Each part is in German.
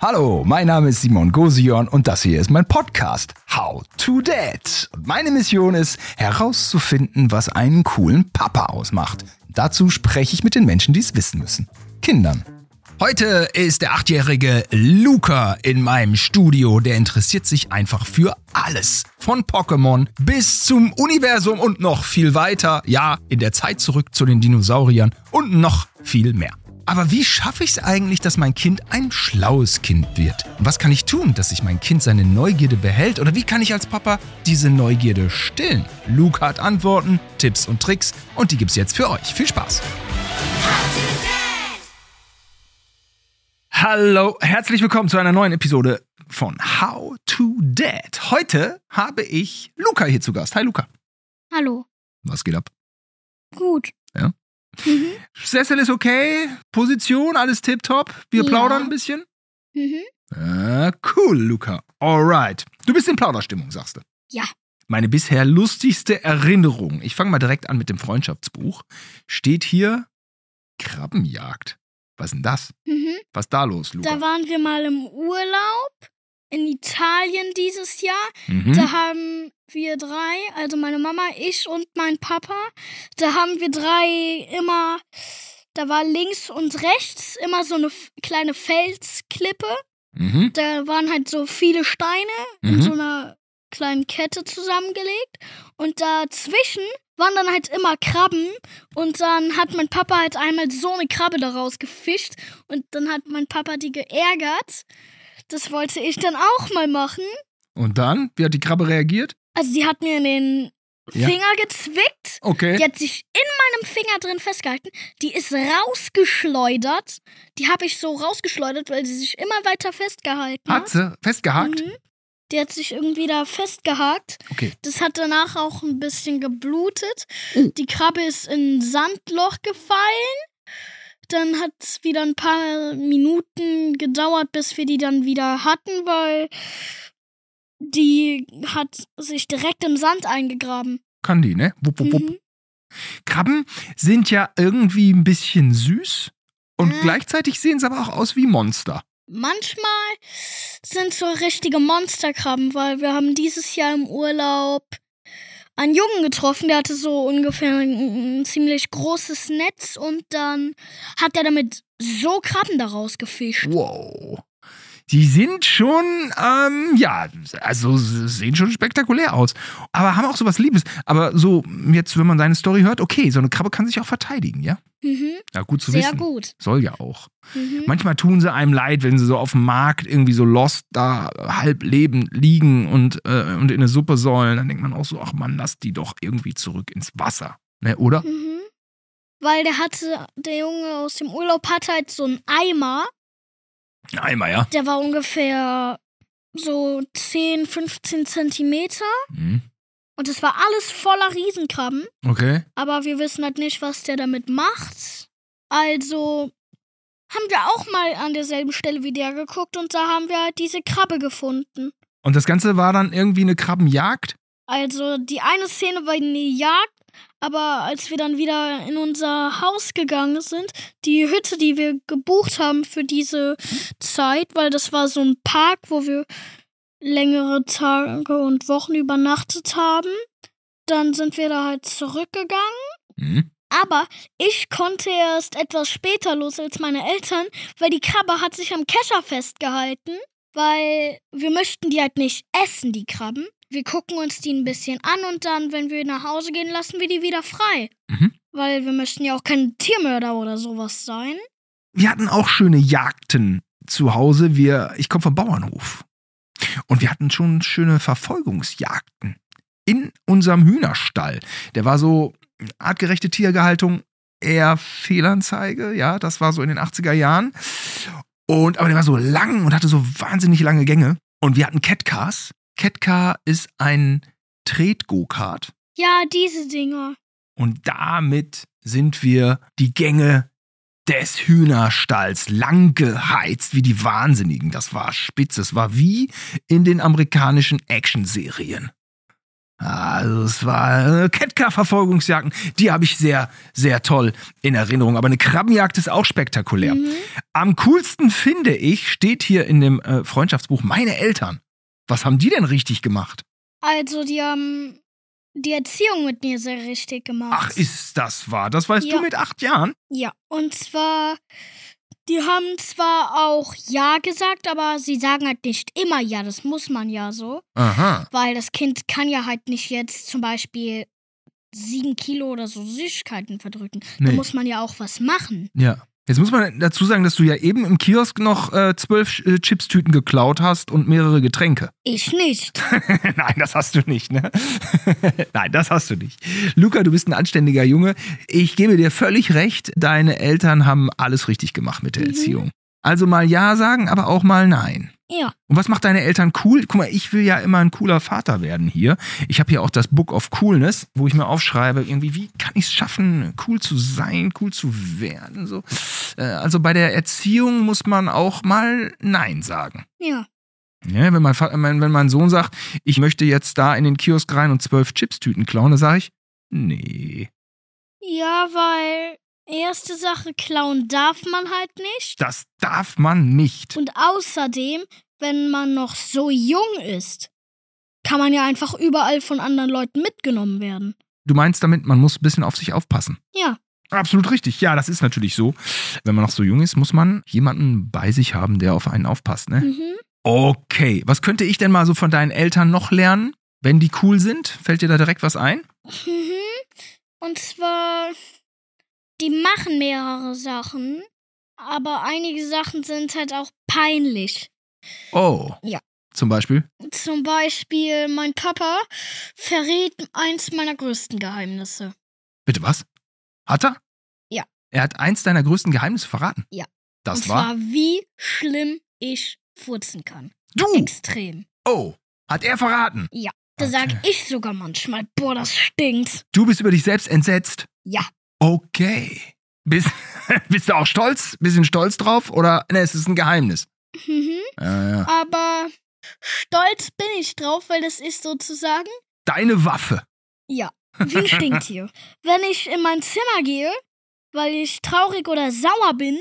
Hallo, mein Name ist Simon Gosion und das hier ist mein Podcast How to Dad. Und meine Mission ist herauszufinden, was einen coolen Papa ausmacht. Dazu spreche ich mit den Menschen, die es wissen müssen. Kindern. Heute ist der achtjährige Luca in meinem Studio. Der interessiert sich einfach für alles. Von Pokémon bis zum Universum und noch viel weiter. Ja, in der Zeit zurück zu den Dinosauriern und noch viel mehr. Aber wie schaffe ich es eigentlich, dass mein Kind ein schlaues Kind wird? Und was kann ich tun, dass sich mein Kind seine Neugierde behält? Oder wie kann ich als Papa diese Neugierde stillen? Luke hat Antworten, Tipps und Tricks und die gibt's jetzt für euch. Viel Spaß! Hallo, herzlich willkommen zu einer neuen Episode von How to Dad. Heute habe ich Luca hier zu Gast. Hi Luca. Hallo. Was geht ab? Gut. Ja? Mhm. Sessel ist okay, Position, alles tipptopp. Wir Ja. plaudern ein bisschen. Mhm. Ah, cool, Luca. Alright. Du bist in Plauderstimmung, sagst du. Ja. Meine bisher lustigste Erinnerung, ich fange mal direkt an mit dem Freundschaftsbuch, steht hier Krabbenjagd. Was ist denn das? Mhm. Was ist da los, Luca? Da waren wir mal im Urlaub in Italien dieses Jahr. mhm. Da haben wir drei, also meine Mama, ich und mein Papa, da haben wir drei immer, da war links und rechts immer so eine kleine Felsklippe. mhm. Da waren halt so viele Steine in Mhm. so einer kleinen Kette zusammengelegt. Und dazwischen waren dann halt immer Krabben. Und dann hat mein Papa halt einmal so eine Krabbe daraus gefischt. Und dann hat mein Papa die geärgert. Das wollte ich dann auch mal machen. Und dann? Wie hat die Krabbe reagiert? Also sie hat mir in den Ja. Finger gezwickt. Okay. Die hat sich in meinem Finger drin festgehalten. Die ist rausgeschleudert. Die habe ich so rausgeschleudert, weil sie sich immer weiter festgehalten hat. Hat sie festgehakt? Mhm. Die hat sich irgendwie da festgehakt. Okay. Das hat danach auch ein bisschen geblutet. Oh. Die Krabbe ist in ein Sandloch gefallen. Dann hat es wieder ein paar Minuten gedauert, bis wir die dann wieder hatten, weil die hat sich direkt im Sand eingegraben. Kann die, ne? Wupp, wupp, wupp. Mhm. Krabben sind ja irgendwie ein bisschen süß und Mhm. gleichzeitig sehen sie aber auch aus wie Monster. Manchmal sind so richtige Monsterkrabben, weil wir haben dieses Jahr im Urlaub einen Jungen getroffen, der hatte so ungefähr ein, ein ziemlich großes Netz und dann hat er damit so Krabben daraus gefischt. Wow. Die sind schon, ähm, ja, also sehen schon spektakulär aus. Aber haben auch sowas Liebes. Aber so, jetzt, wenn man seine Story hört, okay, so eine Krabbe kann sich auch verteidigen, ja? Mhm, Ja, gut zu sehr wissen. gut. Soll ja auch. Mhm. Manchmal tun sie einem leid, wenn sie so auf dem Markt irgendwie so lost da halb lebend liegen und, äh, und in eine Suppe sollen. Dann denkt man auch so, ach man, lass die doch irgendwie zurück ins Wasser. Ne, oder? Mhm. Weil der hatte, der Junge aus dem Urlaub hatte halt so einen Eimer, Einmal, ja. der war ungefähr so 10, 15 Zentimeter Mhm. und es war alles voller Riesenkrabben. Okay. aber wir wissen halt nicht, was der damit macht. Also haben wir auch mal an derselben Stelle wie der geguckt und da haben wir halt diese Krabbe gefunden. Und das Ganze war dann irgendwie eine Krabbenjagd? Also die eine Szene war eine Jagd, aber als wir dann wieder in unser Haus gegangen sind, die Hütte, die wir gebucht haben für diese Zeit, weil das war so ein Park, wo wir längere Tage und Wochen übernachtet haben, dann sind wir da halt zurückgegangen. Mhm. Aber ich konnte erst etwas später los als meine Eltern, weil die Krabbe hat sich am Kescher festgehalten, weil wir möchten die halt nicht essen, die Krabben. Wir gucken uns die ein bisschen an und dann, wenn wir nach Hause gehen, lassen wir die wieder frei. Mhm. Weil wir möchten ja auch kein Tiermörder oder sowas sein. Wir hatten auch schöne Jagden zu Hause. Wir, ich komme vom Bauernhof. Und wir hatten schon schöne Verfolgungsjagden in unserem Hühnerstall. Der war so artgerechte Tiergehaltung, eher Fehlanzeige. Ja, das war so in den 80er Jahren. Und, aber der war so lang und hatte so wahnsinnig lange Gänge. Und wir hatten Catcars. Catcar ist ein Tret-Go-Kart. Ja, diese Dinger. Und damit sind wir die Gänge des Hühnerstalls lang geheizt wie die Wahnsinnigen. Das war spitze. Es war wie in den amerikanischen Actionserien. Also es war äh, Kettker-Verfolgungsjagden, die habe ich sehr, sehr toll in Erinnerung. Aber eine Krabbenjagd ist auch spektakulär. Mhm. Am coolsten finde ich, steht hier in dem äh, Freundschaftsbuch, meine Eltern. Was haben die denn richtig gemacht? Also, die haben die Erziehung mit mir sehr richtig gemacht. Ach, ist das wahr? Das weißt Ja. du mit acht Jahren? Ja, und zwar, die haben zwar auch Ja gesagt, aber sie sagen halt nicht immer Ja. Das muss man ja so. Aha. Weil das Kind kann ja halt nicht jetzt zum Beispiel sieben Kilo oder so Süßigkeiten verdrücken. Da Nee. muss man ja auch was machen. Ja. Jetzt muss man dazu sagen, dass du ja eben im Kiosk noch äh, zwölf äh, Chipstüten geklaut hast und mehrere Getränke. Ich nicht. Nein, das hast du nicht, ne? Nein, das hast du nicht. Luca, du bist ein anständiger Junge. Ich gebe dir völlig recht, deine Eltern haben alles richtig gemacht mit der Mhm. Erziehung. Also mal Ja sagen, aber auch mal Nein. Ja. Und was macht deine Eltern cool? Guck mal, ich will ja immer ein cooler Vater werden hier. Ich habe hier auch das Book of Coolness, wo ich mir aufschreibe, irgendwie, wie kann ich es schaffen, cool zu sein, cool zu werden? So. Äh, Also bei der Erziehung muss man auch mal Nein sagen. Ja. Ja, wenn, mein, Fa- mein, wenn mein Sohn sagt, ich möchte jetzt da in den Kiosk rein und zwölf Chipstüten klauen, dann sage ich, nee, Ja, weil erste Sache, klauen darf man halt nicht. das darf man nicht. Und außerdem, wenn man noch so jung ist, kann man ja einfach überall von anderen Leuten mitgenommen werden. Du meinst damit, man muss ein bisschen auf sich aufpassen. Ja. Absolut richtig. Ja, das ist natürlich so. Wenn man noch so jung ist, muss man jemanden bei sich haben, der auf einen aufpasst. Ne? Mhm. Okay, was könnte ich denn mal so von deinen Eltern noch lernen, wenn die cool sind? Fällt dir da direkt was ein? Mhm. Und zwar, die machen mehrere Sachen, aber einige Sachen sind halt auch peinlich. Oh. Ja. Zum Beispiel? Zum Beispiel, mein Papa verrät eins meiner größten Geheimnisse. Bitte was? Hat er? Ja. Er hat eins deiner größten Geheimnisse verraten. Ja. Das Und war zwar, wie schlimm ich furzen kann. du. Extrem. Oh, hat er verraten? Da Okay. sag ich sogar manchmal, boah, das stinkt. Du bist über dich selbst entsetzt. Ja. Okay. Bist, bist du auch stolz? Bisschen stolz drauf? Oder ne, es ist ein Geheimnis? Mhm. Ja, ja. Aber stolz bin ich drauf, weil das ist sozusagen, Deine Waffe. ja, wie ein Stinktier. Wenn ich in mein Zimmer gehe, weil ich traurig oder sauer bin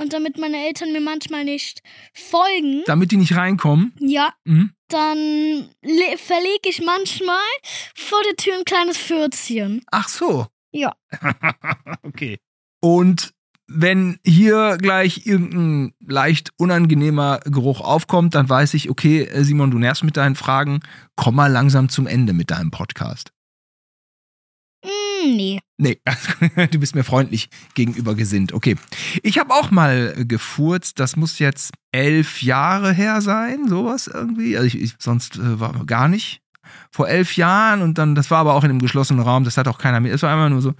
und damit meine Eltern mir manchmal nicht folgen, Damit die nicht reinkommen. ja, Mhm. dann le- verlege ich manchmal vor der Tür ein kleines Pfürzchen. Ach so. Ja. okay. Und wenn hier gleich irgendein leicht unangenehmer Geruch aufkommt, dann weiß ich, okay, äh, Simon, du nervst mit deinen Fragen. Komm mal langsam zum Ende mit deinem Podcast. Mm, nee. Nee, du bist mir freundlich gegenüber gesinnt. Okay. Ich habe auch mal gefurzt. Das muss jetzt elf Jahre her sein, sowas irgendwie. Also ich, ich, sonst äh, war gar nicht. Vor elf Jahren und dann, das war aber auch in einem geschlossenen Raum. Das hat auch keiner mehr. Es war einfach nur so,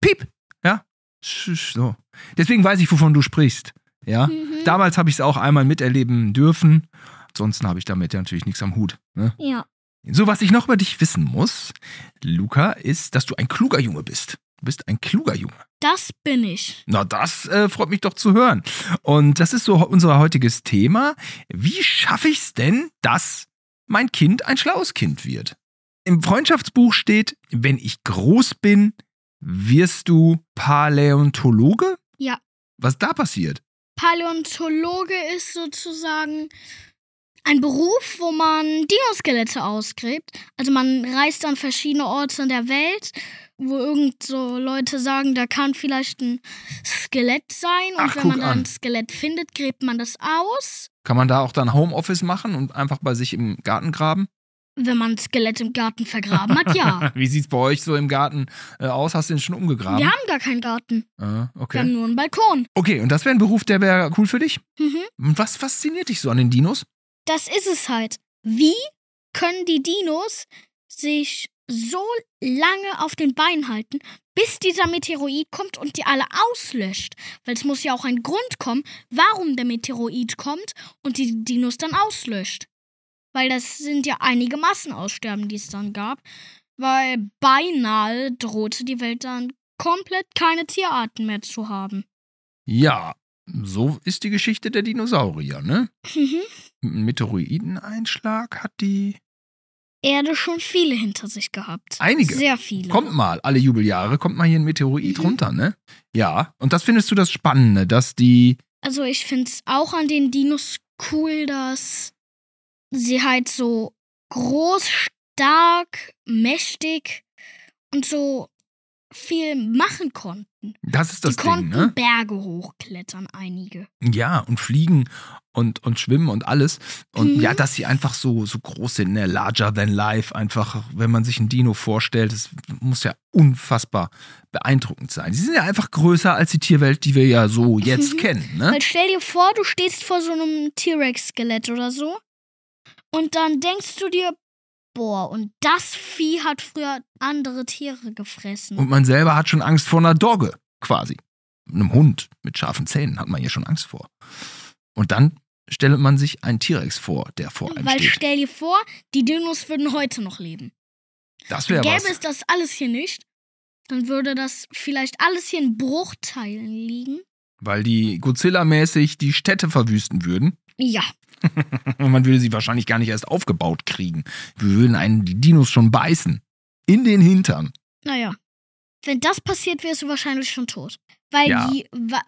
piep, ja, so. Deswegen weiß ich, wovon du sprichst. Ja. Mhm. Damals habe ich es auch einmal miterleben dürfen. Ansonsten habe ich damit ja natürlich nichts am Hut. Ne? Ja. So, was ich noch über dich wissen muss, Luca, ist, dass du ein kluger Junge bist. Du bist ein kluger Junge. Das bin ich. Na, das äh, freut mich doch zu hören. Und das ist so unser heutiges Thema. Wie schaffe ich es denn, dass mein Kind ein schlaues Kind wird? Im Freundschaftsbuch steht, wenn ich groß bin, wirst du Paläontologe? Ja. Was da passiert? Paläontologe ist sozusagen ein Beruf, wo man Dinoskelette ausgräbt. Also man reist an verschiedene Orte in der Welt, wo irgend so Leute sagen, da kann vielleicht ein Skelett sein. Und Ach, wenn man dann an. ein Skelett findet, gräbt man das aus. Kann man da auch dann Homeoffice machen und einfach bei sich im Garten graben? Wenn man ein Skelett im Garten vergraben hat, ja. Wie sieht's bei euch so im Garten äh, aus? Hast du den schon umgegraben? Wir haben gar keinen Garten. Ah, Wir okay. haben nur einen Balkon. Okay, und das wäre ein Beruf, der wäre cool für dich? Mhm. Und was fasziniert dich so an den Dinos? Das ist es halt. Wie können die Dinos sich so lange auf den Beinen halten, bis dieser Meteorit kommt und die alle auslöscht? Weil es muss ja auch ein Grund kommen, warum der Meteorit kommt und die Dinos dann auslöscht. Weil das sind ja einige Massenaussterben, die es dann gab. Weil beinahe drohte die Welt dann komplett keine Tierarten mehr zu haben. Ja, so ist die Geschichte der Dinosaurier, ne? Mhm. Ein Meteoriteneinschlag hat die Erde schon viele hinter sich gehabt. Einige. Sehr viele. Kommt mal, alle Jubeljahre kommt mal hier ein Meteorit Mhm. runter, ne? Ja. Und das findest du das Spannende, dass die. Also ich finde es auch an den Dinos cool, dass sie halt so groß, stark, mächtig und so viel machen konnten. Das ist das die Ding, konnten ne? Berge hochklettern, einige. Ja, und fliegen und, und schwimmen und alles. Und Mhm. ja, dass sie einfach so, so groß sind, ne? Larger than life. Einfach, wenn man sich ein Dino vorstellt, das muss ja unfassbar beeindruckend sein. Sie sind ja einfach größer als die Tierwelt, die wir ja so jetzt Mhm. kennen, ne? Weil stell dir vor, du stehst vor so einem T-Rex-Skelett oder so und dann denkst du dir, boah, und das Vieh hat früher andere Tiere gefressen. Und man selber hat schon Angst vor einer Dogge, quasi. Einem Hund mit scharfen Zähnen hat man ja schon Angst vor. Und dann stellt man sich einen T-Rex vor, der vor einem Weil steht. stell dir vor, die Dinos würden heute noch leben. Das wäre Gäbe was. es das alles hier nicht, dann würde das vielleicht alles hier in Bruchteilen liegen. Weil die Godzilla-mäßig die Städte verwüsten würden. Ja, Und man würde sie wahrscheinlich gar nicht erst aufgebaut kriegen. Wir würden einen die Dinos schon beißen. In den Hintern. naja. Wenn das passiert, wärst du wahrscheinlich schon tot. Weil, Ja. die,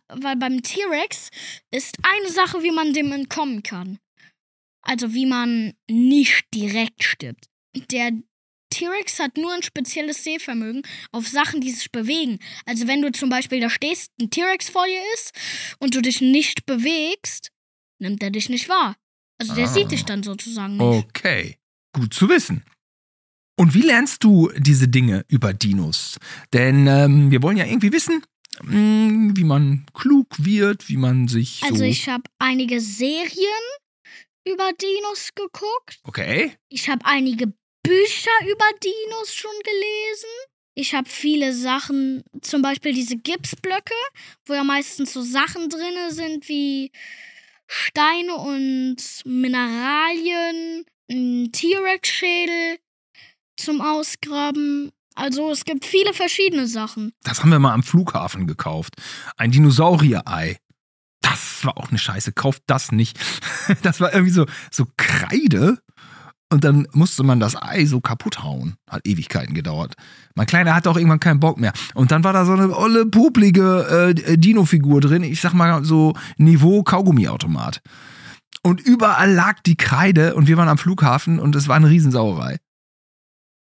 weil beim T-Rex ist eine Sache, wie man dem entkommen kann. Also wie man nicht direkt stirbt. Der T-Rex hat nur ein spezielles Sehvermögen auf Sachen, die sich bewegen. Also wenn du zum Beispiel da stehst, ein T-Rex vor dir ist und du dich nicht bewegst, nimmt er dich nicht wahr. Also der Ah. sieht dich dann sozusagen nicht. Okay. Gut zu wissen. Und wie lernst du diese Dinge über Dinos? Denn ähm, wir wollen ja irgendwie wissen, mh, wie man klug wird, wie man sich so. Also ich habe einige Serien über Dinos geguckt. okay. Ich habe einige Bücher über Dinos schon gelesen. Ich habe viele Sachen, zum Beispiel diese Gipsblöcke, wo ja meistens so Sachen drin sind wie Steine und Mineralien, ein T-Rex-Schädel zum Ausgraben. Also es gibt viele verschiedene Sachen. Das haben wir mal am Flughafen gekauft. Ein Dinosaurier-Ei. Das war auch eine Scheiße. Kauft das nicht. Das war irgendwie so, so Kreide. Und dann musste man das Ei so kaputt hauen. Hat Ewigkeiten gedauert. Mein Kleiner hatte auch irgendwann keinen Bock mehr. Und dann war da so eine olle, poplige äh, Dino-Figur drin. Ich sag mal so Niveau Kaugummiautomat. Und überall lag die Kreide und wir waren am Flughafen und es war eine Riesensauerei.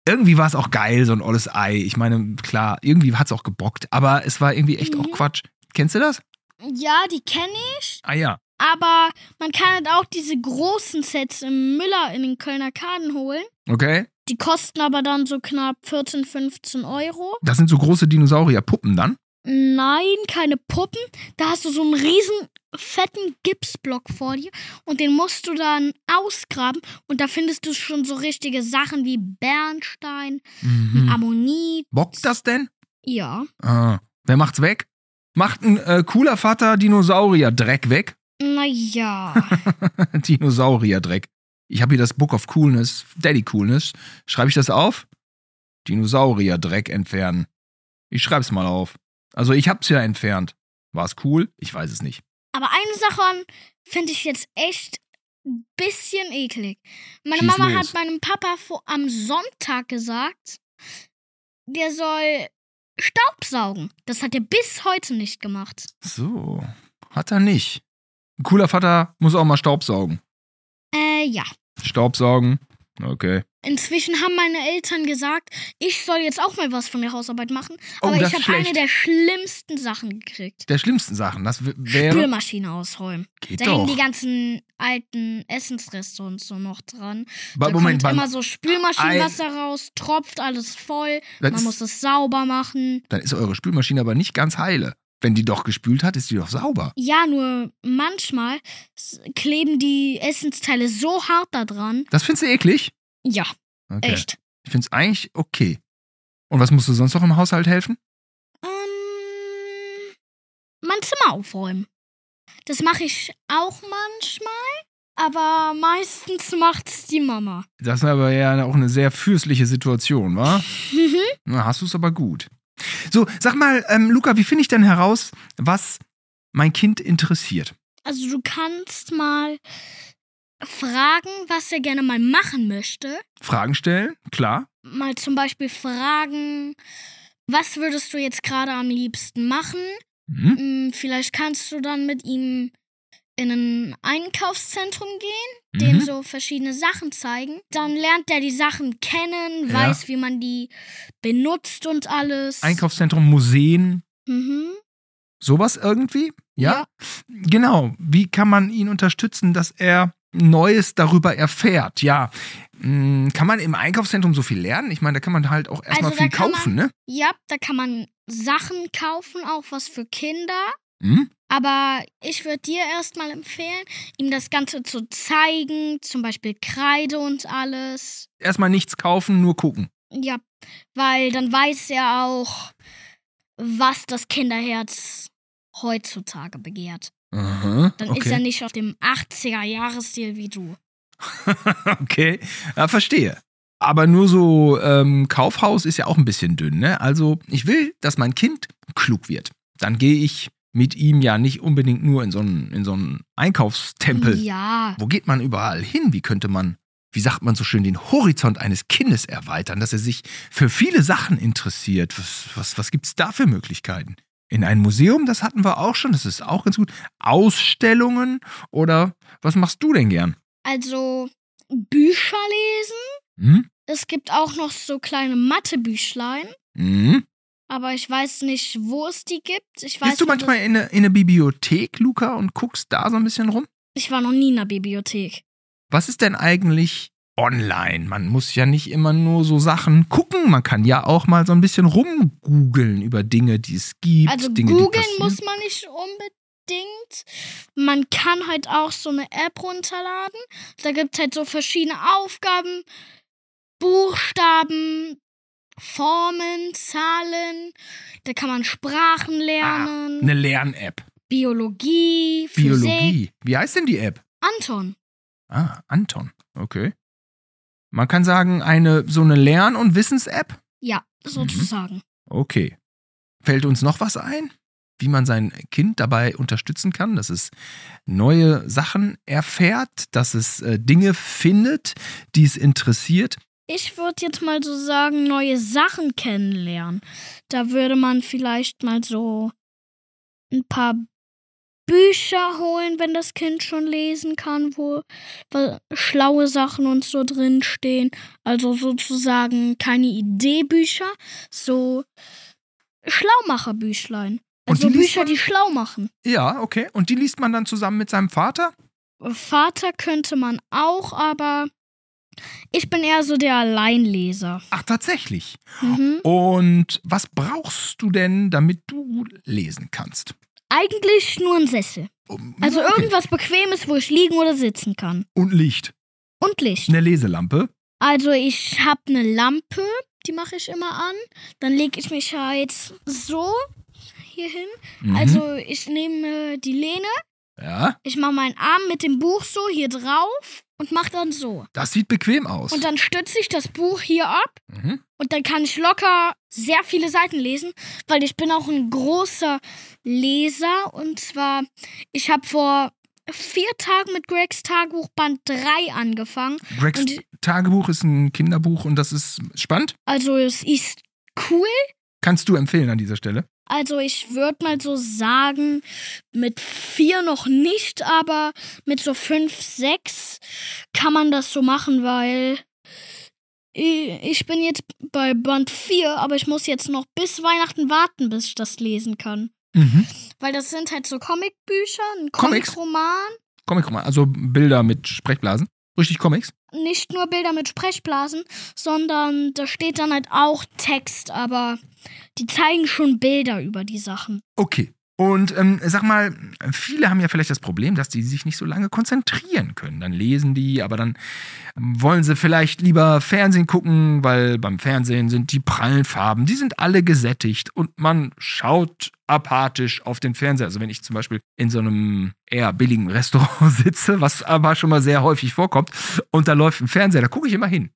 Irgendwie war es auch geil, so ein olles Ei. Ich meine, klar, irgendwie hat es auch gebockt, aber es war irgendwie echt auch Mhm. Quatsch. Kennst du das? Ja, die kenne ich. Ah ja. Aber man kann halt auch diese großen Sets im Müller in den Kölner Kaden holen. Okay. Die kosten aber dann so knapp 14, 15 Euro. Das sind so große Dinosaurierpuppen dann. Nein, keine Puppen. Da hast du so einen riesen fetten Gipsblock vor dir und den musst du dann ausgraben und da findest du schon so richtige Sachen wie Bernstein, Mhm. Ammonit. Bockt das denn? Ja. Ah. Wer macht's weg? Macht ein äh, cooler Vater Dinosaurier-Dreck weg? Naja. Dinosaurier-Dreck. Ich habe hier das Book of Coolness, Daddy Coolness. Schreibe ich das auf? Dinosaurier-Dreck entfernen. Ich schreib's mal auf. Also ich hab's ja entfernt. War's cool? Ich weiß es nicht. Aber eine Sache finde ich jetzt echt ein bisschen eklig. Meine Schieß Mama los. hat meinem Papa vor, am Sonntag gesagt, der soll Staubsaugen. Das hat er bis heute nicht gemacht. So, hat er nicht. Ein cooler Vater muss auch mal Staubsaugen. Äh, ja. Staubsaugen, okay. Inzwischen haben meine Eltern gesagt, ich soll jetzt auch mal was von der Hausarbeit machen. Oh, aber ich habe eine der schlimmsten Sachen gekriegt. Der schlimmsten Sachen, das wäre. Spülmaschine ausräumen. Geht Da hängen doch. die ganzen alten Essensreste und so noch dran. Ba- da Moment, kommt immer so Spülmaschinenwasser raus, tropft alles voll. Man muss es sauber machen. dann ist eure Spülmaschine aber nicht ganz heile. Wenn die doch gespült hat, ist die doch sauber. Ja, nur manchmal kleben die Essensteile so hart da dran. Das findest du eklig? Ja, Okay. echt. Ich find's eigentlich okay. Und was musst du sonst noch im Haushalt helfen? Ähm, mein Zimmer aufräumen. Das mache ich auch manchmal, aber meistens macht's die Mama. Das ist aber ja auch eine sehr fürstliche Situation, wa? Mhm. Na, hast du es aber gut. So, sag mal, ähm, Luca, wie finde ich denn heraus, was mein Kind interessiert? Also du kannst mal fragen, was er gerne mal machen möchte. Fragen stellen, klar. Mal zum Beispiel fragen, was würdest du jetzt gerade am liebsten machen? Mhm. Hm, Vielleicht kannst du dann mit ihm in ein Einkaufszentrum gehen, dem Mhm. so verschiedene Sachen zeigen. Dann lernt er die Sachen kennen, Ja. weiß, wie man die benutzt und alles. Einkaufszentrum, Museen, Mhm. sowas irgendwie? Ja? Genau. Wie kann man ihn unterstützen, dass er Neues darüber erfährt? Ja. Mm, Kann man im Einkaufszentrum so viel lernen? Ich meine, da kann man halt auch erstmal Also viel kaufen, ne? Ja, da kann man Sachen kaufen, auch was für Kinder. Hm? Aber ich würde dir erstmal empfehlen, ihm das Ganze zu zeigen, zum Beispiel Kreide und alles. Erstmal nichts kaufen, nur gucken. Ja, weil dann weiß er auch, was das Kinderherz heutzutage begehrt. Aha, Dann ist er okay. nicht auf dem 80er-Jahresstil wie du. okay, ja, verstehe. Aber nur so ähm, Kaufhaus ist ja auch ein bisschen dünn, ne? Also ich will, dass mein Kind klug wird. Dann gehe ich mit ihm ja nicht unbedingt nur in so einen, in so einen Einkaufstempel. Ja, Wo geht man überall hin? Wie könnte man, wie sagt man so schön, den Horizont eines Kindes erweitern, dass er sich für viele Sachen interessiert? Was, was, was gibt es da für Möglichkeiten? In ein Museum, das hatten wir auch schon, das ist auch ganz gut. Ausstellungen oder was machst du denn gern? also Bücher lesen. Hm? Es gibt auch noch so kleine Mathebüchlein. Hm? Aber ich weiß nicht, wo es die gibt. Ich weiß Gehst du manchmal in eine, in eine Bibliothek, Luca, und guckst da so ein bisschen rum? ich war noch nie in der Bibliothek. Was ist denn eigentlich online? Man muss ja nicht immer nur so Sachen gucken. Man kann ja auch mal so ein bisschen rumgoogeln über Dinge, die es gibt. Also Dinge, googeln muss man nicht unbedingt. Man kann halt auch so eine App runterladen. Da gibt es halt so verschiedene Aufgaben, Buchstaben, Formen, Zahlen. Da kann man Sprachen lernen, Eine Lern-App. Biologie, Physik. Biologie. Wie heißt denn die App? Anton. Ah, Anton. Okay. Man kann sagen, eine so eine Lern- und Wissens-App? Ja, sozusagen. Okay. Fällt uns noch was ein? Wie man sein Kind dabei unterstützen kann, dass es neue Sachen erfährt, dass es äh, Dinge findet, die es interessiert. Ich würde jetzt mal so sagen, neue Sachen kennenlernen. Da würde man vielleicht mal so ein paar Bücher holen, wenn das Kind schon lesen kann, wo schlaue Sachen und so drinstehen. Also sozusagen keine Ideebücher, so Schlaumacherbüchlein. Und Also die Bücher, man? die schlau machen. Ja, okay. Und die liest man dann zusammen mit seinem Vater? Vater könnte man auch, aber ich bin eher so der Alleinleser. Ach, tatsächlich. Mhm. Und was brauchst du denn, damit du lesen kannst? Eigentlich nur ein Sessel. Um- Also okay. irgendwas Bequemes, wo ich liegen oder sitzen kann. Und Licht. Und Licht. Eine Leselampe. Also ich habe eine Lampe, die mache ich immer an. Dann lege ich mich halt so hier hin. Mhm. Also ich nehme die Lehne, Ja, ich mache meinen Arm mit dem Buch so hier drauf und mache dann so. das sieht bequem aus. Und dann stütze ich das Buch hier ab mhm. und dann kann ich locker sehr viele Seiten lesen, weil ich bin auch ein großer Leser. Und zwar, ich habe vor vier Tagen mit Gregs Tagebuch Band 3 angefangen. Gregs Und- Tagebuch ist ein Kinderbuch und das ist spannend. Also es ist cool. Kannst du empfehlen an dieser Stelle? Also ich würde mal so sagen, mit vier noch nicht, aber mit so fünf, sechs kann man das so machen, weil ich bin jetzt bei Band 4, aber ich muss jetzt noch bis Weihnachten warten, bis ich das lesen kann. Mhm. Weil das sind halt so Comicbücher, ein? Comicroman, Comic-Roman, also Bilder mit Sprechblasen. Richtig Comics? nicht nur Bilder mit Sprechblasen, sondern da steht dann halt auch Text, aber die zeigen schon Bilder über die Sachen. Okay. Und ähm, sag mal, viele haben ja vielleicht das Problem, dass die sich nicht so lange konzentrieren können. Dann lesen die, aber dann ähm, wollen sie vielleicht lieber Fernsehen gucken, weil beim Fernsehen sind die prallen Farben, die sind alle gesättigt und man schaut apathisch auf den Fernseher. Also wenn ich zum Beispiel in so einem eher billigen Restaurant sitze, was aber schon mal sehr häufig vorkommt, und da läuft ein Fernseher, da gucke ich immer hin.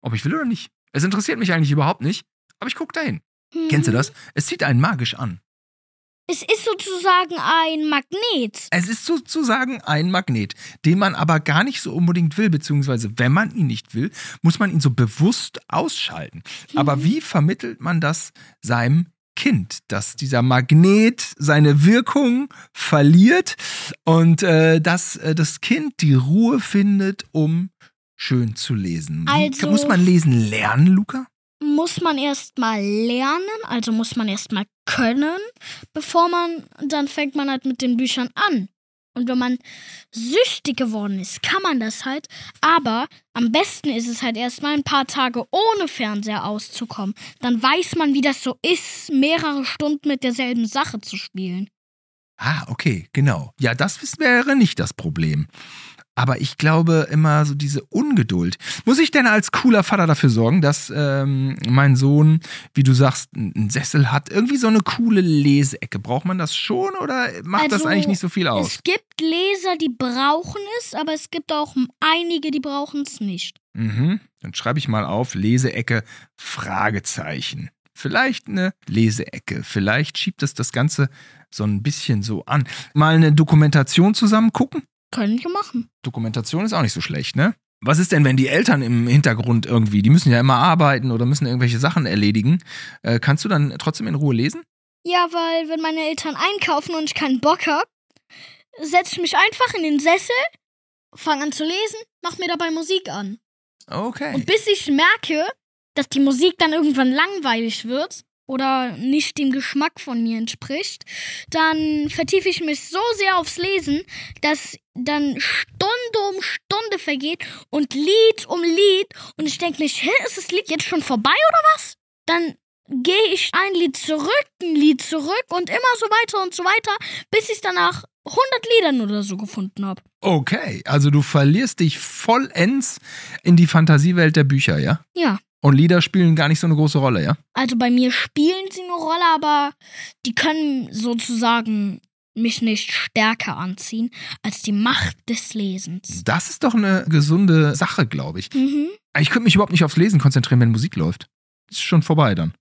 Ob ich will oder nicht. Es interessiert mich eigentlich überhaupt nicht, aber ich gucke da hin. Kennst du Mhm. das? Es zieht einen magisch an. Es ist sozusagen ein Magnet. Es ist sozusagen ein Magnet, den man aber gar nicht so unbedingt will, beziehungsweise wenn man ihn nicht will, muss man ihn so bewusst ausschalten. Aber Mhm. wie vermittelt man das seinem Kind, dass dieser Magnet seine Wirkung verliert und äh, dass äh, das Kind die Ruhe findet, um schön zu lesen? Also- muss man lesen lernen, Luca? Muss man erst mal lernen, also muss man erst mal können, bevor man, dann fängt man halt mit den Büchern an. Und wenn man süchtig geworden ist, kann man das halt. Aber am besten ist es halt erstmal ein paar Tage ohne Fernseher auszukommen. Dann weiß man, wie das so ist, mehrere Stunden mit derselben Sache zu spielen. Ah, okay, genau. Ja, das wäre nicht das Problem. Aber ich glaube immer so diese Ungeduld. Muss ich denn als cooler Vater dafür sorgen, dass ähm, mein Sohn, wie du sagst, einen Sessel hat? Irgendwie so eine coole Leseecke. Braucht man das schon oder macht das Also, eigentlich nicht so viel aus? Es gibt Leser, die brauchen es, aber es gibt auch einige, die brauchen es nicht. Mhm. Dann schreibe ich mal auf Leseecke Fragezeichen. Vielleicht eine Leseecke. Vielleicht schiebt es das Ganze so ein bisschen so an. Mal eine Dokumentation zusammen gucken. Können wir machen. Dokumentation ist auch nicht so schlecht, ne? Was ist denn, wenn die Eltern im Hintergrund irgendwie, die müssen ja immer arbeiten oder müssen irgendwelche Sachen erledigen? Äh, kannst du dann trotzdem in Ruhe lesen? Ja, weil wenn meine Eltern einkaufen und ich keinen Bock hab, setze ich mich einfach in den Sessel, fange an zu lesen, mach mir dabei Musik an. Okay. Und bis ich merke, dass die Musik dann irgendwann langweilig wird oder nicht dem Geschmack von mir entspricht, dann vertiefe ich mich so sehr aufs Lesen, dass dann Stunde um Stunde vergeht und Lied um Lied und ich denke nicht, hä, ist das Lied jetzt schon vorbei oder was? Dann gehe ich ein Lied zurück, ein Lied zurück und immer so weiter und so weiter, bis ich danach 100 Liedern oder so gefunden habe. Okay, also du verlierst dich vollends in die Fantasiewelt der Bücher, ja? Ja. Und Lieder spielen gar nicht so eine große Rolle, ja? Also bei mir spielen sie eine Rolle, aber die können sozusagen mich nicht stärker anziehen als die Macht des Lesens. Das ist doch eine gesunde Sache, glaube ich. Mhm. Ich könnte mich überhaupt nicht aufs Lesen konzentrieren, wenn Musik läuft. Ist schon vorbei dann.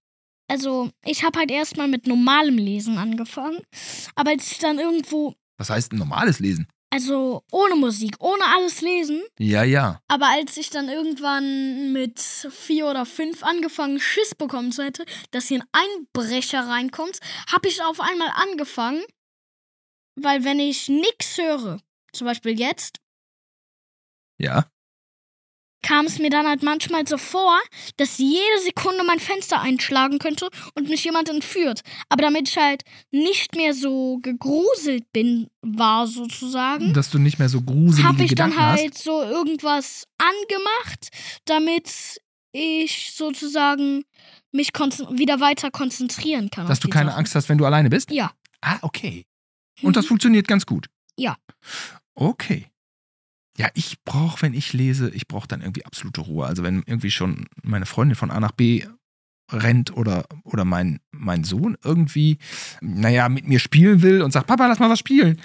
Also ich habe halt erstmal mit normalem Lesen angefangen, aber als ich dann irgendwo, Was heißt ein normales Lesen? Also ohne Musik, ohne alles lesen, Ja, ja. aber als ich dann irgendwann mit vier oder fünf angefangen Schiss bekommen zu hätte, dass hier ein Einbrecher reinkommt, habe ich auf einmal angefangen, weil wenn ich nix höre, zum Beispiel jetzt, Ja. Kam es mir dann halt manchmal so vor, dass jede Sekunde mein Fenster einschlagen könnte und mich jemand entführt. Aber damit ich halt nicht mehr so gegruselt bin, war sozusagen, Dass du nicht mehr so gruselige habe ich dann halt so irgendwas angemacht, damit ich sozusagen mich wieder weiter konzentrieren kann. hast. Dass du keine Sachen. Angst hast, wenn du alleine bist? Ja. Ah, okay. Und das funktioniert ganz gut. Ja. Okay. Ja, ich brauche, wenn ich lese, ich brauche dann irgendwie absolute Ruhe. Also wenn irgendwie schon meine Freundin von A nach B rennt oder, oder mein, mein Sohn irgendwie, naja, mit mir spielen will und sagt, Papa, lass mal was spielen.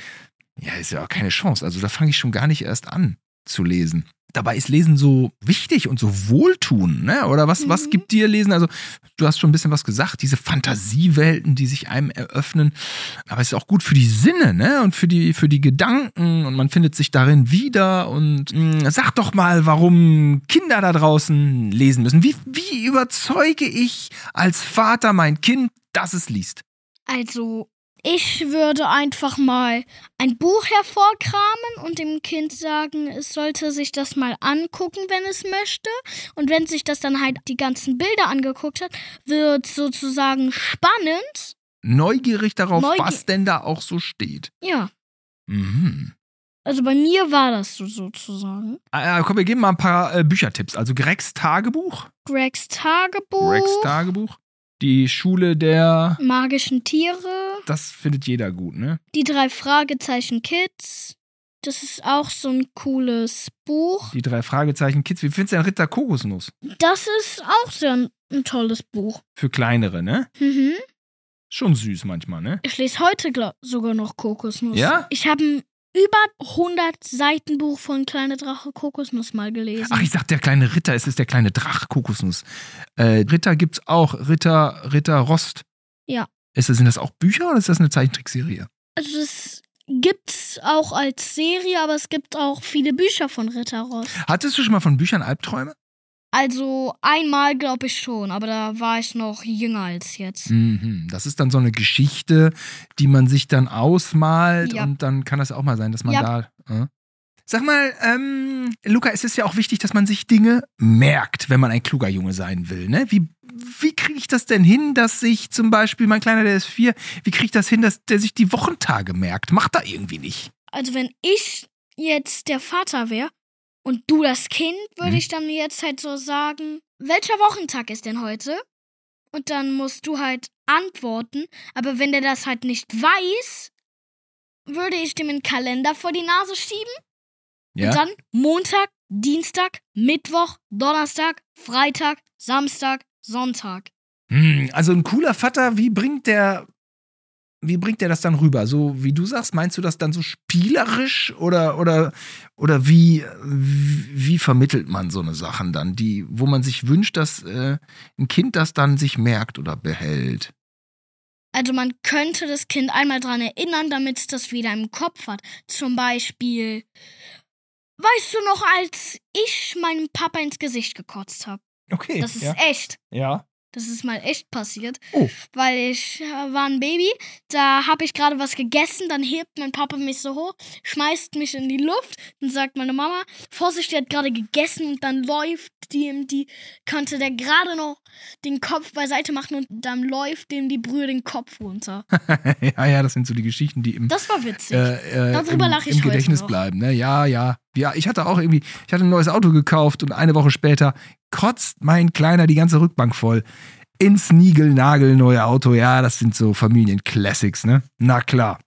Ja, ist ja auch keine Chance. Also da fange ich schon gar nicht erst an zu lesen. Dabei ist Lesen so wichtig und so wohltun, ne? Oder was, was Mhm. gibt dir Lesen? Also, du hast schon ein bisschen was gesagt, diese Fantasiewelten, die sich einem eröffnen. Aber es ist auch gut für die Sinne, ne? Und für die, für die Gedanken und man findet sich darin wieder. Und mh, sag doch mal, warum Kinder da draußen lesen müssen. Wie, wie überzeuge ich als Vater mein Kind, dass es liest? Also, ich würde einfach mal ein Buch hervorkramen und dem Kind sagen, es sollte sich das mal angucken, wenn es möchte. Und wenn sich das dann halt die ganzen Bilder angeguckt hat, wird sozusagen spannend. Neugierig darauf, Neugier- was denn da auch so steht. Ja. Mhm. Also bei mir war das so sozusagen. Ah, komm, wir geben mal ein paar äh, Büchertipps. Also Gregs Tagebuch. Gregs Tagebuch, Gregs Tagebuch. Die Schule der. magischen Tiere, Das findet jeder gut, ne? die drei Fragezeichen Kids. Das ist auch so ein cooles Buch. Die drei Fragezeichen Kids. Wie findest du denn Ritter Kokosnuss? Das ist auch sehr ein, ein tolles Buch. Für kleinere, ne? Mhm. Schon süß manchmal, ne? Ich lese heute glaub, sogar noch Kokosnuss. Ja? Ich habe ein über 100 Seiten Buch von Kleine Drache Kokosnuss mal gelesen. Ach, ich sag der kleine Ritter, es ist der kleine Drach Kokosnuss. Äh, Ritter gibt's auch. Ritter, Ritter Rost. Ja. Ist das, sind das auch Bücher oder ist das eine Zeichentrickserie? Also es gibt's auch als Serie, aber es gibt auch viele Bücher von Ritter Ross. Hattest du schon mal von Büchern Albträume? Also einmal glaube ich schon, aber da war ich noch jünger als jetzt. Mhm. Das ist dann so eine Geschichte, die man sich dann ausmalt Ja. und dann kann das auch mal sein, dass man Ja. da. Äh? Sag mal, ähm, Luca, es ist ja auch wichtig, dass man sich Dinge merkt, wenn man ein kluger Junge sein will. Ne? Wie, wie kriege ich das denn hin, dass sich zum Beispiel, mein Kleiner, der ist vier, wie kriege ich das hin, dass der sich die Wochentage merkt? Macht er irgendwie nicht. Also wenn ich jetzt der Vater wäre und du das Kind, würde Mhm. ich dann jetzt halt so sagen, welcher Wochentag ist denn heute? Und dann musst du halt antworten. Aber wenn der das halt nicht weiß, würde ich dem einen Kalender vor die Nase schieben. Ja? Und dann Montag, Dienstag, Mittwoch, Donnerstag, Freitag, Samstag, Sonntag. Hm, also ein cooler Vater, wie bringt der, wie bringt der das dann rüber? So wie du sagst, meinst du das dann so spielerisch oder oder oder wie wie, vermittelt man so eine Sachen dann, die, wo man sich wünscht, dass äh, ein Kind das dann sich merkt oder behält? Also man könnte das Kind einmal dran erinnern, damit es das wieder im Kopf hat. Zum Beispiel, weißt du noch, als ich meinem Papa ins Gesicht gekotzt habe? Okay. Das ist ja. echt. ja. Das ist mal echt passiert. Oh. Weil ich äh, war ein Baby, da habe ich gerade was gegessen, dann hebt mein Papa mich so hoch, schmeißt mich in die Luft, dann sagt meine Mama, Vorsicht, die hat gerade gegessen und dann läuft dem die, konnte der gerade noch den Kopf beiseite machen und dann läuft dem die Brühe den Kopf runter. ja, ja, das sind so die Geschichten, die im Das war witzig. äh, äh, Darüber im, lache ich im heute Gedächtnis noch. bleiben. Ne? Ja, ja. Ja, ich hatte auch irgendwie, ich hatte ein neues Auto gekauft und eine Woche später kotzt mein Kleiner die ganze Rückbank voll. Ins Nigel-Nagel neue Auto. Ja, das sind so Familien-Classics, ne? Na klar.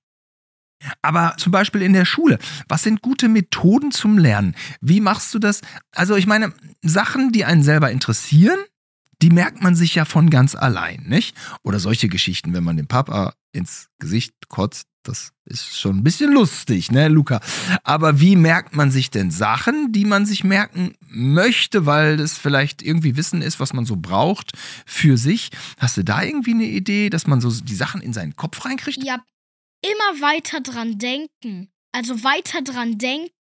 Aber zum Beispiel in der Schule, was sind gute Methoden zum Lernen? Wie machst du das? Also ich meine, Sachen, die einen selber interessieren, die merkt man sich ja von ganz allein, nicht? Oder solche Geschichten, wenn man dem Papa ins Gesicht kotzt, das ist schon ein bisschen lustig, ne, Luca? Aber wie merkt man sich denn Sachen, die man sich merken möchte, weil das vielleicht irgendwie Wissen ist, was man so braucht für sich? Hast du da irgendwie eine Idee, dass man so die Sachen in seinen Kopf reinkriegt? Ja, immer weiter dran denken. Also weiter dran denken,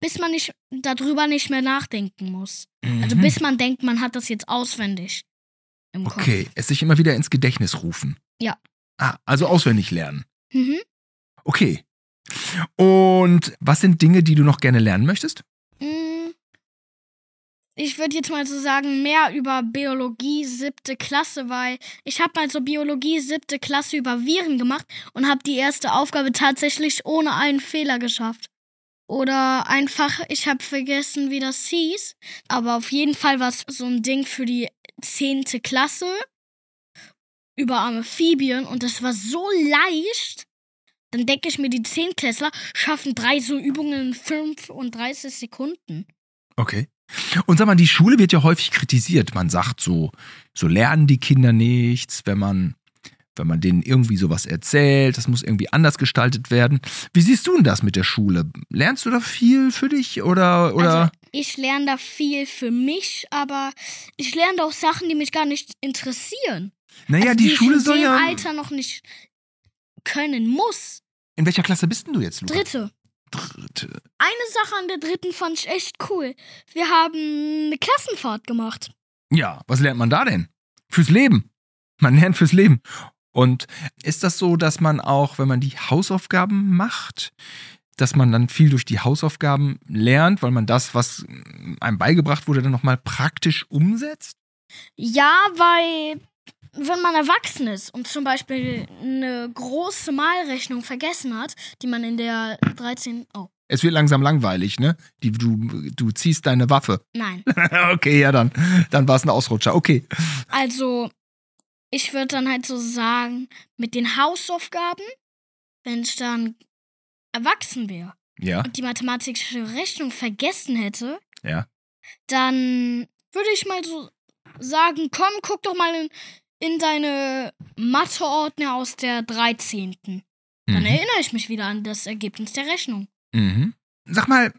bis man nicht darüber nicht mehr nachdenken muss. Also Mhm. bis man denkt, man hat das jetzt auswendig im Kopf. Okay, es sich immer wieder ins Gedächtnis rufen. Ja. Ah, also auswendig lernen. Mhm. Okay. Und was sind Dinge, die du noch gerne lernen möchtest? Mm, Ich würde jetzt mal so sagen, mehr über Biologie siebte Klasse, weil ich habe mal so Biologie siebte Klasse über Viren gemacht und habe die erste Aufgabe tatsächlich ohne einen Fehler geschafft. Oder einfach, ich habe vergessen, wie das hieß. Aber auf jeden Fall war es so ein Ding für die zehnte Klasse über Amphibien und das war so leicht. Dann denke ich mir, die Zehnklässler schaffen drei so Übungen in 35 Sekunden. Okay. Und sag mal, die Schule wird ja häufig kritisiert. Man sagt so, so lernen die Kinder nichts, wenn man, wenn man denen irgendwie sowas erzählt. Das muss irgendwie anders gestaltet werden. Wie siehst du denn das mit der Schule? Lernst du da viel für dich oder, oder? Also ich lerne da viel für mich, aber ich lerne da auch Sachen, die mich gar nicht interessieren. naja, also die, die Schule ich soll ja. Alter noch nicht können muss. In welcher Klasse bist denn du jetzt, Luca? Dritte. Dritte. Eine Sache an der dritten fand ich echt cool. Wir haben eine Klassenfahrt gemacht. Ja, was lernt man da denn? Fürs Leben. Man lernt fürs Leben. Und ist das so, dass man auch, wenn man die Hausaufgaben macht, dass man dann viel durch die Hausaufgaben lernt, weil man das, was einem beigebracht wurde, dann nochmal praktisch umsetzt? Ja, weil wenn man erwachsen ist und zum Beispiel eine große Malrechnung vergessen hat, die man in der 13. Oh, Es wird langsam langweilig, ne? Die, du, du ziehst deine Waffe. nein. okay, ja dann. Dann war es ein Ausrutscher. Okay. Also, ich würde dann halt so sagen, mit den Hausaufgaben, wenn ich dann erwachsen wäre Ja, und die mathematische Rechnung vergessen hätte, ja. dann würde ich mal so sagen, komm, guck doch mal in, in deine Matheordner aus der 13. Dann Mhm. erinnere ich mich wieder an das Ergebnis der Rechnung. Mhm. Sag mal,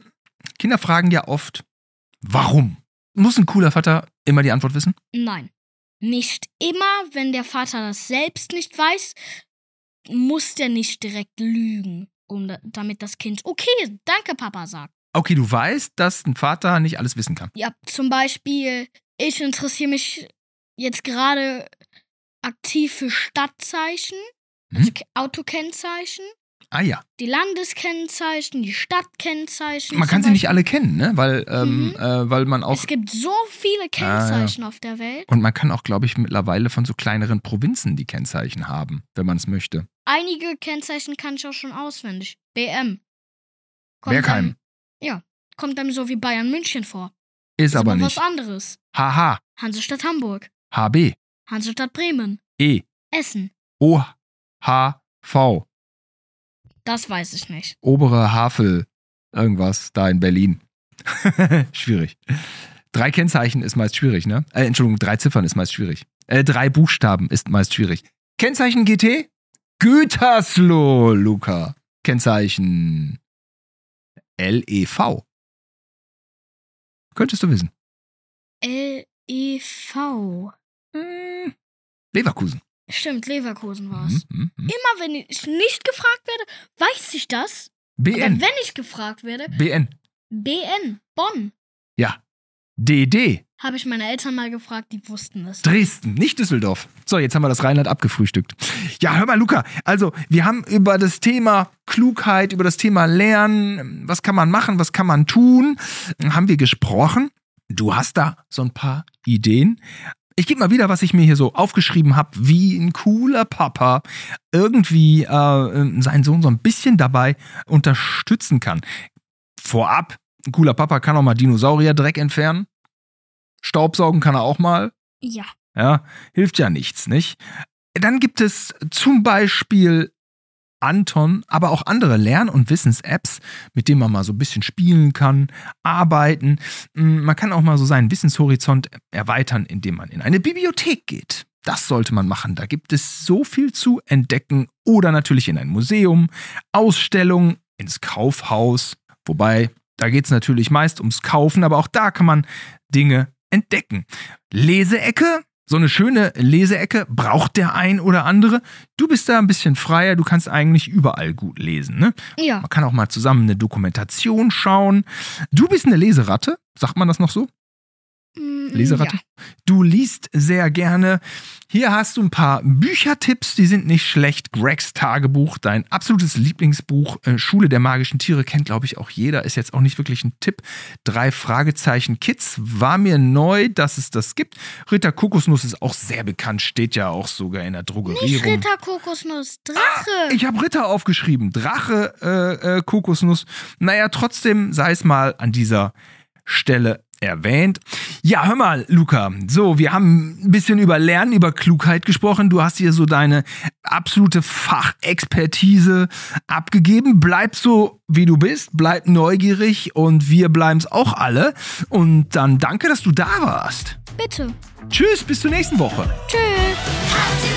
Kinder fragen ja oft, warum? Muss ein cooler Vater immer die Antwort wissen? Nein. nicht immer, wenn der Vater das selbst nicht weiß, muss der nicht direkt lügen, um da, damit das Kind okay, danke Papa sagt. Okay, du weißt, dass ein Vater nicht alles wissen kann. Ja, zum Beispiel, ich interessiere mich jetzt gerade aktiv für Stadtzeichen, also K- Autokennzeichen, Ah ja. die Landeskennzeichen, die Stadtkennzeichen. Man kann sie nicht alle kennen, ne? Weil, ähm, Mhm. äh, weil man auch. Es gibt so viele Kennzeichen auf der Welt. Und man kann auch, glaube ich, mittlerweile von so kleineren Provinzen die Kennzeichen haben, wenn man es möchte. Einige Kennzeichen kann ich auch schon auswendig. BM. Bergheim. Einem, kommt einem so wie Bayern München vor. Ist aber was nicht. anderes. HH, Hansestadt Hamburg. HB, Hansestadt Bremen. E, Essen. O, H, V. Das weiß ich nicht. Obere Havel, irgendwas da in Berlin. schwierig. Drei Kennzeichen ist meist schwierig, ne? Äh, Entschuldigung, drei Ziffern ist meist schwierig. Äh, drei Buchstaben ist meist schwierig. Kennzeichen GT? Gütersloh, Luca. Kennzeichen LEV. Könntest du wissen. L-E-V. Hm, Leverkusen. Stimmt, Leverkusen war es. Mhm, mhm, mhm. Immer wenn ich nicht gefragt werde, weiß ich das. BN. Oder wenn ich gefragt werde, BN. BN, Bonn. Ja. DD. Habe ich meine Eltern mal gefragt, die wussten es. Dresden, nicht Düsseldorf. So, jetzt haben wir das Rheinland abgefrühstückt. Ja, hör mal, Luca. Also, wir haben über das Thema Klugheit, über das Thema Lernen, was kann man machen, was kann man tun, haben wir gesprochen. Du hast da so ein paar Ideen. Ich gebe mal wieder, was ich mir hier so aufgeschrieben habe, wie ein cooler Papa irgendwie äh, seinen Sohn so ein bisschen dabei unterstützen kann. Vorab, ein cooler Papa kann auch mal Dinosaurier-Dreck entfernen. Staubsaugen kann er auch mal. Ja. Ja, hilft ja nichts, nicht? Dann gibt es zum Beispiel Anton, aber auch andere Lern- und Wissens-Apps, mit denen man mal so ein bisschen spielen kann, arbeiten. Mm, Man kann auch mal so seinen Wissenshorizont erweitern, indem man in eine Bibliothek geht. Das sollte man machen. Da gibt es so viel zu entdecken. Oder natürlich in ein Museum, Ausstellungen, ins Kaufhaus. Wobei, da geht es natürlich meist ums Kaufen, aber auch da kann man Dinge entdecken. Leseecke, so eine schöne Leseecke braucht der ein oder andere. Du bist da ein bisschen freier, du kannst eigentlich überall gut lesen. Ne? Ja. Man kann auch mal zusammen eine Dokumentation schauen. Du bist eine Leseratte, sagt man das noch so? Mm, Leseratte? Du liest sehr gerne. Hier hast du ein paar Büchertipps, die sind nicht schlecht. Gregs Tagebuch, dein absolutes Lieblingsbuch. Äh, Schule der magischen Tiere kennt, glaube ich, auch jeder. Ist jetzt auch nicht wirklich ein Tipp. Drei Fragezeichen Kids war mir neu, dass es das gibt. Ritter Kokosnuss ist auch sehr bekannt, steht ja auch sogar in der Drogerie Nicht rum. Ritter Kokosnuss, Drache. Ich habe Ritter aufgeschrieben. Drache, äh, äh, Kokosnuss. Naja, trotzdem sei es mal an dieser Stelle erwähnt. Ja, hör mal, Luca. So, wir haben ein bisschen über Lernen, über Klugheit gesprochen. Du hast hier so deine absolute Fachexpertise abgegeben. Bleib so, wie du bist. Bleib neugierig und wir bleiben es auch alle. Und dann danke, dass du da warst. Bitte. Tschüss, bis zur nächsten Woche. Tschüss.